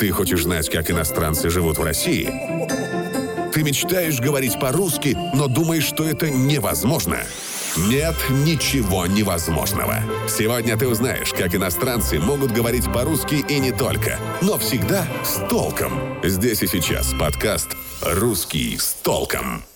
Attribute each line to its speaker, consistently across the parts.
Speaker 1: Ты хочешь знать, как иностранцы живут в России? Ты мечтаешь говорить по-русски, но думаешь, что это невозможно? Нет ничего невозможного. Сегодня ты узнаешь, как иностранцы могут говорить по-русски и не только, но всегда с толком. Здесь и сейчас подкаст «Русский с толком».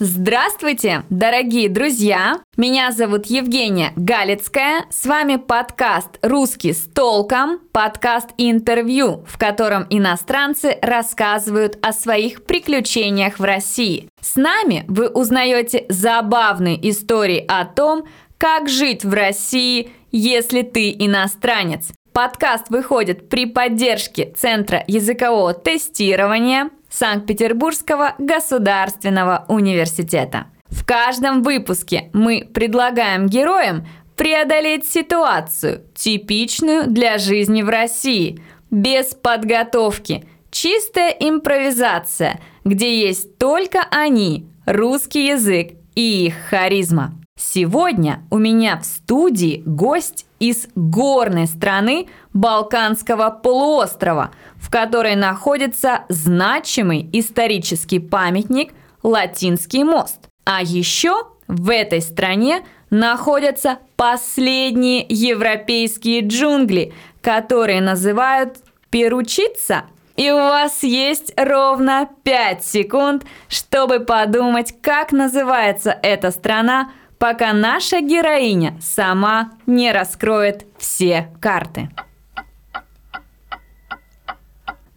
Speaker 2: Здравствуйте, дорогие друзья! Меня зовут Евгения Галицкая. С вами подкаст «Русский с толком», подкаст интервью, в котором иностранцы рассказывают о своих приключениях в России. С нами вы узнаете забавные истории о том, как жить в России, если ты иностранец. Подкаст выходит при поддержке Центра языкового тестирования Санкт-Петербургского государственного университета. В каждом выпуске мы предлагаем героям преодолеть ситуацию, типичную для жизни в России, без подготовки, чистая импровизация, где есть только они, русский язык и их харизма. Сегодня у меня в студии гость из горной страны Балканского полуострова, в которой находится значимый исторический памятник Латинский мост. А еще в этой стране находятся последние европейские джунгли, которые называют Перучица. И у вас есть ровно 5 секунд, чтобы подумать, как называется эта страна пока наша героиня сама не раскроет все карты.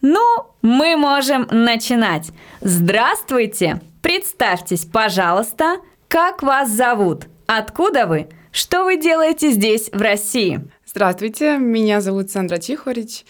Speaker 2: Ну, мы можем начинать. Здравствуйте! Представьтесь, пожалуйста, как вас зовут? Откуда вы? Что вы делаете здесь, в России?
Speaker 3: Здравствуйте, меня зовут Сандра Чихорич.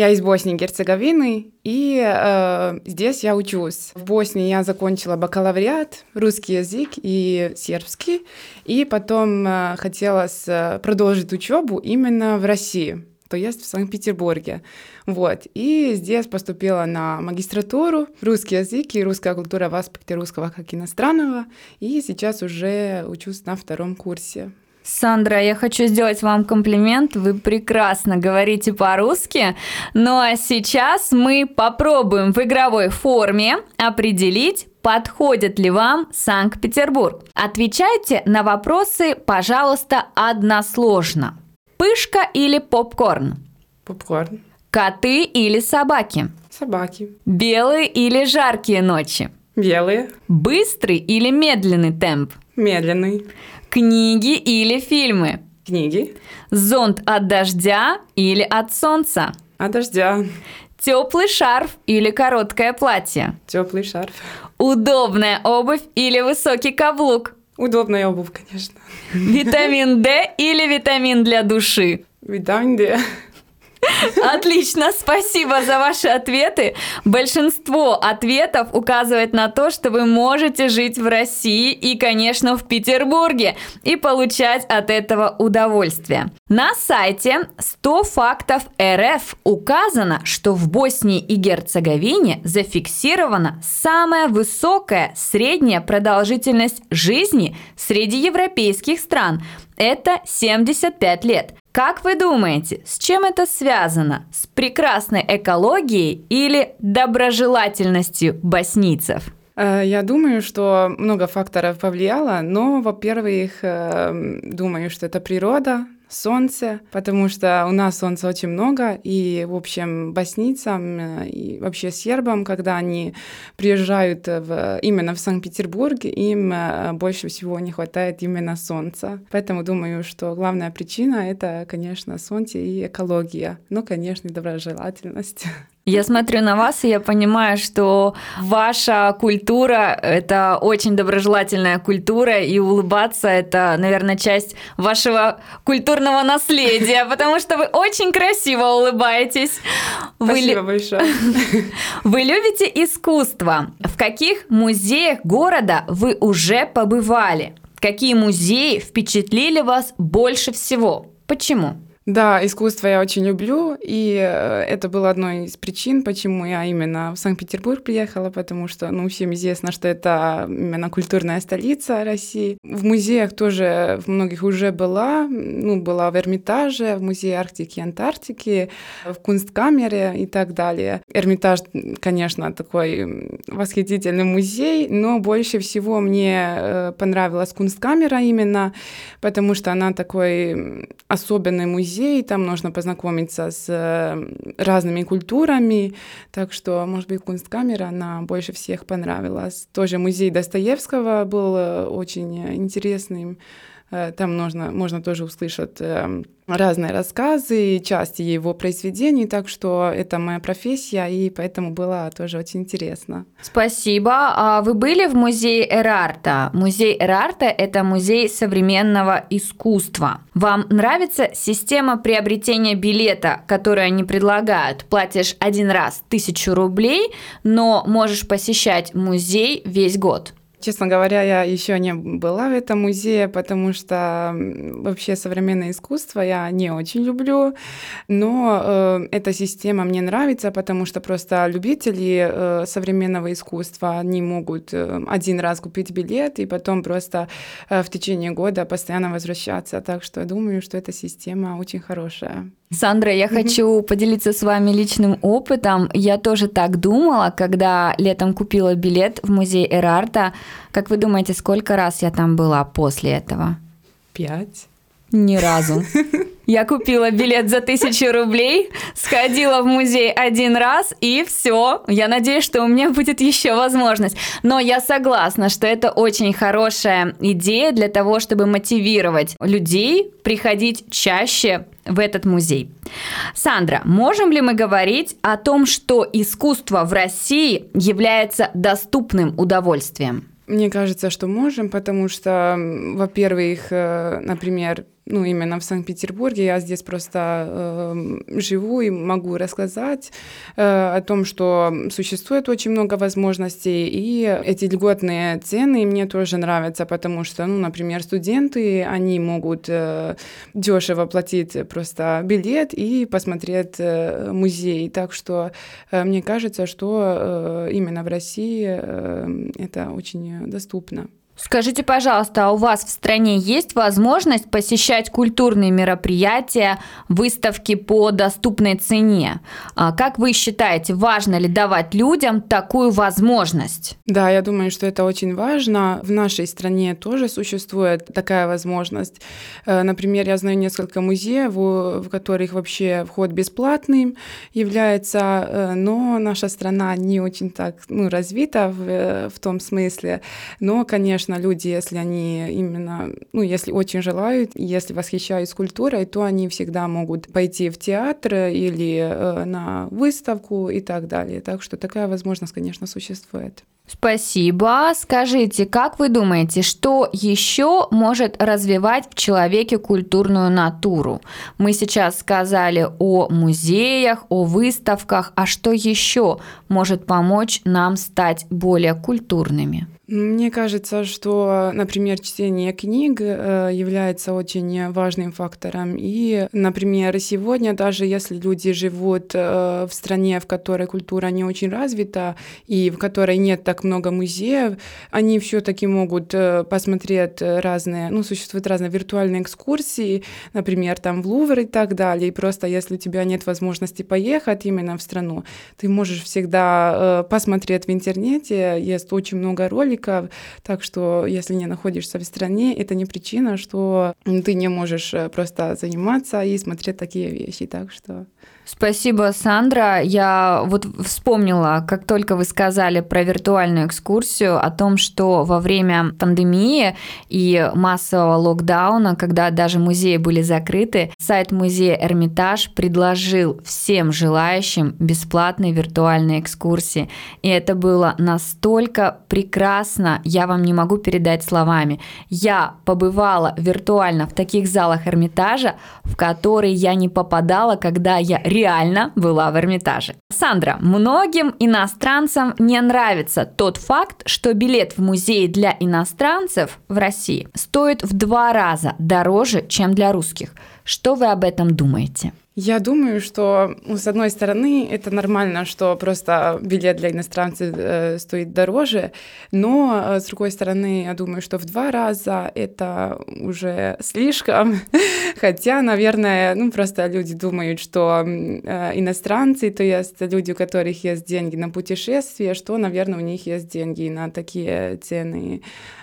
Speaker 3: Я из Боснии и Герцеговины, и э, здесь я учусь. В Боснии я закончила бакалавриат, русский язык и сербский, и потом э, хотелось э, продолжить учебу именно в России, то есть в Санкт-Петербурге. Вот. И здесь поступила на магистратуру русский язык и русская культура в аспекте русского как иностранного, и сейчас уже учусь на втором курсе.
Speaker 2: Сандра, я хочу сделать вам комплимент. Вы прекрасно говорите по-русски. Ну а сейчас мы попробуем в игровой форме определить, подходит ли вам Санкт-Петербург. Отвечайте на вопросы, пожалуйста, односложно. Пышка или попкорн?
Speaker 3: Попкорн.
Speaker 2: Коты или собаки?
Speaker 3: Собаки.
Speaker 2: Белые или жаркие ночи?
Speaker 3: Белые.
Speaker 2: Быстрый или медленный темп?
Speaker 3: Медленный.
Speaker 2: Книги или фильмы?
Speaker 3: Книги.
Speaker 2: Зонт от дождя или от солнца?
Speaker 3: От дождя.
Speaker 2: Теплый шарф или короткое платье?
Speaker 3: Теплый шарф.
Speaker 2: Удобная обувь или высокий каблук?
Speaker 3: Удобная обувь, конечно.
Speaker 2: Витамин D или витамин для души?
Speaker 3: Витамин D.
Speaker 2: Отлично, спасибо за ваши ответы. Большинство ответов указывает на то, что вы можете жить в России и, конечно, в Петербурге и получать от этого удовольствие. На сайте 100 фактов РФ указано, что в Боснии и Герцеговине зафиксирована самая высокая средняя продолжительность жизни среди европейских стран. Это 75 лет. Как вы думаете, с чем это связано? С прекрасной экологией или доброжелательностью боснийцев?
Speaker 3: Э, я думаю, что много факторов повлияло, но, во-первых, э, думаю, что это природа, солнце, потому что у нас солнца очень много, и, в общем, боснийцам э, и вообще сербам, когда они приезжают в, именно в Санкт-Петербург, им э, больше всего не хватает именно солнца. Поэтому думаю, что главная причина — это, конечно, солнце и экология. Ну, конечно, и доброжелательность.
Speaker 2: Я смотрю на вас, и я понимаю, что ваша культура – это очень доброжелательная культура, и улыбаться – это, наверное, часть вашего культурного наследия, потому что вы очень красиво улыбаетесь.
Speaker 3: Спасибо вы... большое.
Speaker 2: Вы любите искусство. В каких музеях города вы уже побывали? Какие музеи впечатлили вас больше всего? Почему?
Speaker 3: Да, искусство я очень люблю, и э, это было одной из причин, почему я именно в Санкт-Петербург приехала, потому что, ну, всем известно, что это именно культурная столица России. В музеях тоже в многих уже была, ну, была в Эрмитаже, в музее Арктики и Антарктики, в Кунсткамере и так далее. Эрмитаж, конечно, такой восхитительный музей, но больше всего мне э, понравилась Кунсткамера именно, потому что она такой особенный музей, музей, там нужно познакомиться с э, разными культурами, так что, может быть, Кунсткамера, она больше всех понравилась. Тоже музей Достоевского был э, очень интересным, Э, там нужно, можно тоже услышать эм, разные рассказы, части его произведений, так что это моя профессия, и поэтому было тоже очень интересно.
Speaker 2: Спасибо. А вы были в музее Эрарта? Музей Эрарта – это музей современного искусства. Вам нравится система приобретения билета, которую они предлагают? Платишь один раз тысячу рублей, но можешь посещать музей весь год.
Speaker 3: Честно говоря, я еще не была в этом музее, потому что вообще современное искусство я не очень люблю, но э, эта система мне нравится, потому что просто любители э, современного искусства, они могут э, один раз купить билет и потом просто э, в течение года постоянно возвращаться. Так что я думаю, что эта система очень хорошая.
Speaker 2: Сандра, я хочу поделиться с вами личным опытом. Я тоже так думала, когда летом купила билет в музей Эрарта. Как вы думаете, сколько раз я там была после этого?
Speaker 3: Пять.
Speaker 2: Ни разу. Я купила билет за тысячу рублей, сходила в музей один раз и все. Я надеюсь, что у меня будет еще возможность. Но я согласна, что это очень хорошая идея для того, чтобы мотивировать людей приходить чаще в этот музей. Сандра, можем ли мы говорить о том, что искусство в России является доступным удовольствием?
Speaker 3: Мне кажется, что можем, потому что, во-первых, э, например, ну, именно в Санкт-Петербурге. Я здесь просто э, живу и могу рассказать э, о том, что существует очень много возможностей, и эти льготные цены мне тоже нравятся, потому что, ну, например, студенты, они могут э, дешево платить просто билет и посмотреть э, музей. Так что э, мне кажется, что э, именно в России э, это очень доступно.
Speaker 2: Скажите, пожалуйста, а у вас в стране есть возможность посещать культурные мероприятия, выставки по доступной цене? А как вы считаете, важно ли давать людям такую возможность?
Speaker 3: Да, я думаю, что это очень важно. В нашей стране тоже существует такая возможность. Э, например, я знаю несколько музеев, в которых вообще вход бесплатным является, э, но наша страна не очень так ну, развита в, э, в том смысле. Но, конечно, конечно, люди, если они именно, ну, если очень желают, если восхищаются культурой, то они всегда могут пойти в театр или э, на выставку и так далее. Так что такая возможность, конечно, существует.
Speaker 2: Спасибо. Скажите, как вы думаете, что еще может развивать в человеке культурную натуру? Мы сейчас сказали о музеях, о выставках, а что еще может помочь нам стать более культурными?
Speaker 3: Мне кажется, что, например, чтение книг э, является очень важным фактором. И, например, сегодня, даже если люди живут э, в стране, в которой культура не очень развита и в которой нет так много музеев, они все-таки могут э, посмотреть разные, ну, существуют разные виртуальные экскурсии, например, там в Лувр и так далее. И просто если у тебя нет возможности поехать именно в страну, ты можешь всегда посмотреть в интернете, есть очень много роликов. Так что, если не находишься в стране, это не причина, что ты не можешь э, просто заниматься и смотреть такие вещи. Так что
Speaker 2: Спасибо, Сандра. Я вот вспомнила, как только вы сказали про виртуальную экскурсию, о том, что во время пандемии и массового локдауна, когда даже музеи были закрыты, сайт музея Эрмитаж предложил всем желающим бесплатные виртуальные экскурсии. И это было настолько прекрасно, я вам не могу передать словами. Я побывала виртуально в таких залах Эрмитажа, в которые я не попадала, когда я реально была в Эрмитаже. Сандра, многим иностранцам не нравится тот факт, что билет в музей для иностранцев в России стоит в два раза дороже, чем для русских. Что вы об этом думаете?
Speaker 3: Я думаю, что, ну, с одной стороны, это нормально, что просто билет для иностранцев э, стоит дороже, но, э, с другой стороны, я думаю, что в два раза это уже слишком, хотя, наверное, ну, просто люди думают, что э, иностранцы, то есть люди, у которых есть деньги на путешествие, что, наверное, у них есть деньги на такие цены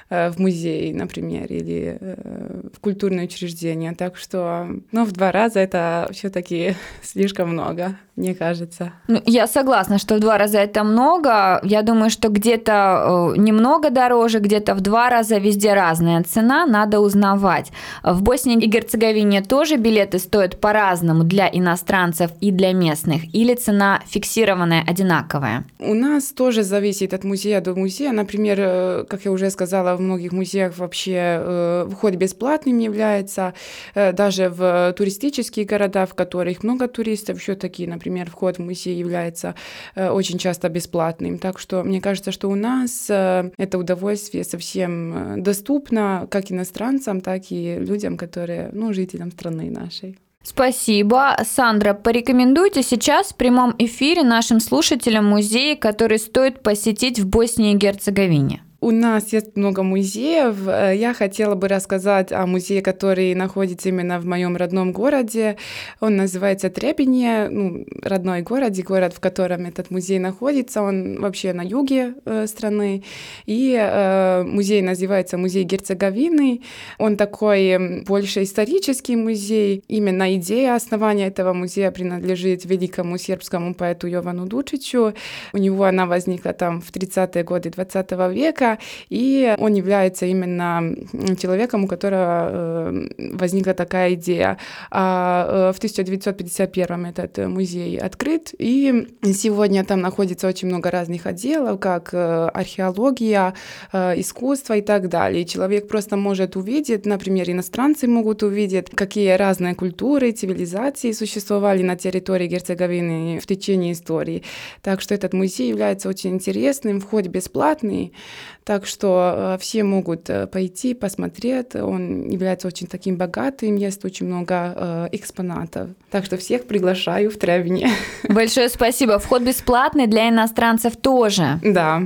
Speaker 3: в музей, например, или э, в культурное учреждение. Так что, ну, в два раза это все-таки слишком много, мне кажется.
Speaker 2: Ну, я согласна, что в два раза это много. Я думаю, что где-то э, немного дороже, где-то в два раза везде разная цена, надо узнавать. В Боснии и Герцеговине тоже билеты стоят по-разному для иностранцев и для местных, или цена фиксированная, одинаковая?
Speaker 3: У нас тоже зависит от музея до музея. Например, э, как я уже сказала, в многих музеях вообще э, вход бесплатным является. Э, даже в туристические города, в которых много туристов, все-таки, например, вход в музей является э, очень часто бесплатным. Так что мне кажется, что у нас это удовольствие совсем доступно как иностранцам, так и людям, которые, ну, жителям страны нашей.
Speaker 2: Спасибо. Сандра, порекомендуйте сейчас в прямом эфире нашим слушателям музей, который стоит посетить в Боснии и Герцеговине.
Speaker 3: У нас есть много музеев. Э, Я хотела бы рассказать о музее, который находится именно в моем родном городе. Он называется Требенье, ну, родной город, и город, в котором этот музей находится. Он вообще на юге э, страны. И э, музей называется Музей Герцеговины. Он такой больше исторический музей. Именно идея основания этого музея принадлежит великому сербскому поэту Йовану Дучичу. У него она возникла там в 30-е годы 20 века, и он является именно человеком, у которого э, возникла такая идея. А э, в 1951 этот музей открыт, и сегодня там находится очень много разных отделов, как э, археология, искусство и так далее. Человек просто может увидеть, например, иностранцы могут увидеть, какие разные культуры, цивилизации существовали на территории Герцеговины в течение истории. Так что этот музей является очень интересным, вход бесплатный, так что э, все могут э, пойти, посмотреть. Он является очень таким богатым, есть очень много э, экспонатов. Так что всех приглашаю в Тревне.
Speaker 2: Большое спасибо. Вход бесплатный для иностранцев тоже.
Speaker 3: Да.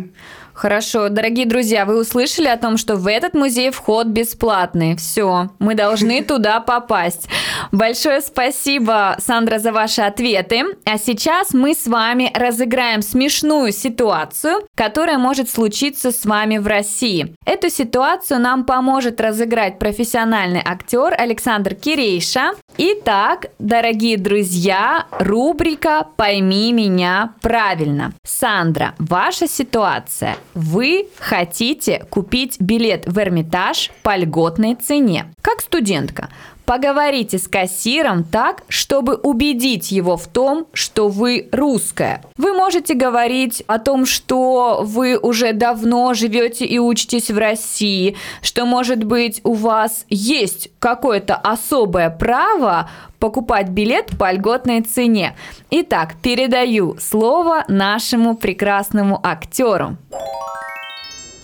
Speaker 2: Хорошо, дорогие друзья, вы услышали о том, что в этот музей вход бесплатный. Все, мы должны туда попасть. Большое спасибо, Сандра, за ваши ответы. А сейчас мы с вами разыграем смешную ситуацию, которая может случиться с вами в России. Эту ситуацию нам поможет разыграть профессиональный актер Александр Кирейша. Итак, дорогие друзья, рубрика «Пойми меня правильно». Сандра, ваша ситуация. Вы хотите купить билет в Эрмитаж по льготной цене. Как студентка, Поговорите с кассиром так, чтобы убедить его в том, что вы русская. Вы можете говорить о том, что вы уже давно живете и учитесь в России, что, может быть, у вас есть какое-то особое право покупать билет по льготной цене. Итак, передаю слово нашему прекрасному актеру.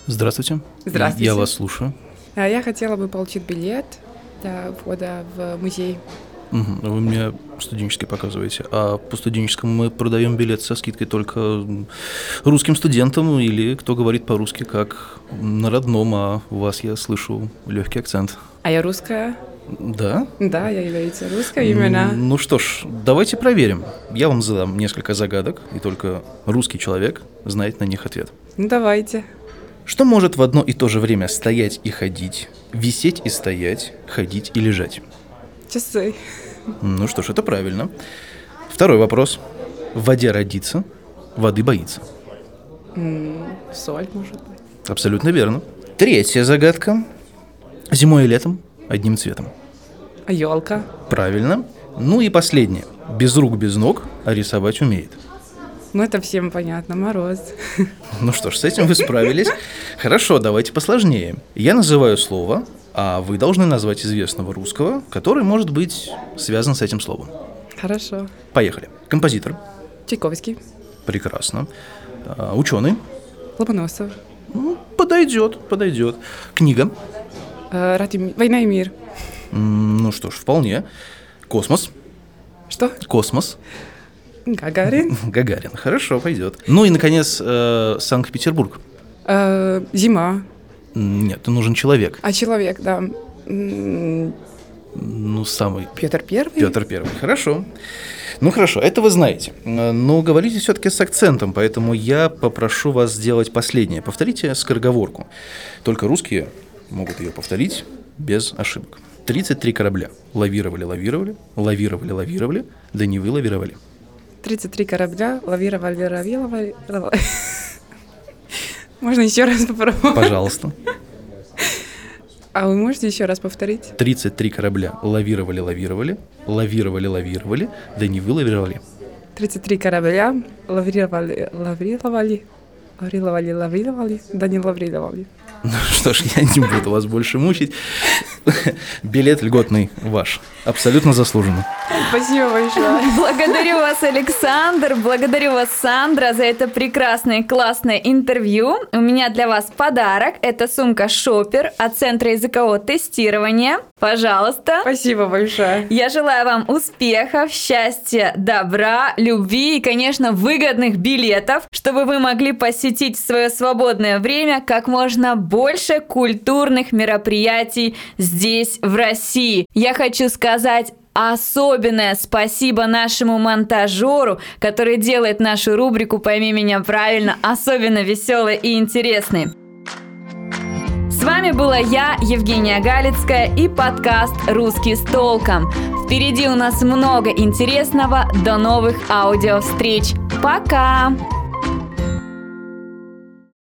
Speaker 4: Здравствуйте.
Speaker 3: Здравствуйте.
Speaker 4: Я вас слушаю.
Speaker 3: А Я хотела бы получить билет для входа в музей.
Speaker 4: Мгм. Вы мне студенческий показываете. А по студенческому мы продаем билет со скидкой только русским студентам или кто говорит по-русски как на родном, а у вас я слышу легкий акцент.
Speaker 3: А я русская?
Speaker 4: Да?
Speaker 3: Да, я являюсь русской именно.
Speaker 4: Ну что ж, давайте проверим. Я вам задам несколько загадок, и только русский человек знает на них ответ.
Speaker 3: Ну, давайте.
Speaker 4: Что может в одно и то же время стоять и ходить, висеть и стоять, ходить и лежать?
Speaker 3: Часы.
Speaker 4: Ну что ж, это правильно. Второй вопрос. В воде родится, воды боится.
Speaker 3: М, Соль, может быть.
Speaker 4: Абсолютно верно. Третья загадка. Зимой и летом одним цветом.
Speaker 3: А елка?
Speaker 4: Правильно. Ну и последнее. Без рук, без ног, а рисовать умеет.
Speaker 3: Ну, это всем понятно. Мороз.
Speaker 4: Ну что ж, с этим вы справились. Хорошо, давайте посложнее. Я называю слово, а вы должны назвать известного русского, который может быть связан с этим словом.
Speaker 3: Хорошо.
Speaker 4: Поехали. Композитор.
Speaker 3: Чайковский.
Speaker 4: Прекрасно. А, Ученый.
Speaker 3: Ломоносов.
Speaker 4: Ну, подойдет, подойдет. Книга.
Speaker 3: Э, Ради Война и мир.
Speaker 4: Ну что ж, вполне. Космос.
Speaker 3: Что?
Speaker 4: Космос.
Speaker 3: Гагарин.
Speaker 4: Гагарин. Хорошо, пойдет. Ну и, наконец, э, Санкт-Петербург.
Speaker 3: Э, Зима.
Speaker 4: Нет, нужен человек.
Speaker 3: А человек, да.
Speaker 4: Ну, самый
Speaker 3: Петр Первый.
Speaker 4: Петр Первый. Хорошо. Ну хорошо, это вы знаете. Но говорите все-таки с акцентом, поэтому я попрошу вас сделать последнее. Повторите скороговорку. Только русские могут ее повторить без ошибок. 33 корабля. Лавировали, лавировали, лавировали, лавировали, да не вы лавировали.
Speaker 3: 33 корабля лавировали, лавировали. лавировали. Можно еще раз попробовать?
Speaker 4: Пожалуйста.
Speaker 3: А вы можете еще раз повторить?
Speaker 4: 33 корабля. Лавировали, лавировали, лавировали, лавировали, да не вы лавировали.
Speaker 3: 33 корабля лавировали, лавировали, лавировали, лавировали, да не лавировали.
Speaker 4: Ну что ж, я не буду вас больше мучить. Билет льготный ваш. Абсолютно заслуженно.
Speaker 3: Спасибо большое.
Speaker 2: Благодарю вас, Александр, благодарю вас, Сандра, за это прекрасное и классное интервью. У меня для вас подарок. Это сумка Шопер от Центра языкового тестирования. Пожалуйста.
Speaker 3: Спасибо большое.
Speaker 2: Я желаю вам успехов, счастья, добра, любви и, конечно, выгодных билетов, чтобы вы могли посетить в свое свободное время как можно больше культурных мероприятий здесь, в России. Я хочу сказать Особенное спасибо нашему монтажеру, который делает нашу рубрику «Пойми меня правильно» особенно веселой и интересной. С вами была я, Евгения Галицкая и подкаст «Русский с толком». Впереди у нас много интересного. До новых аудиовстреч. Пока!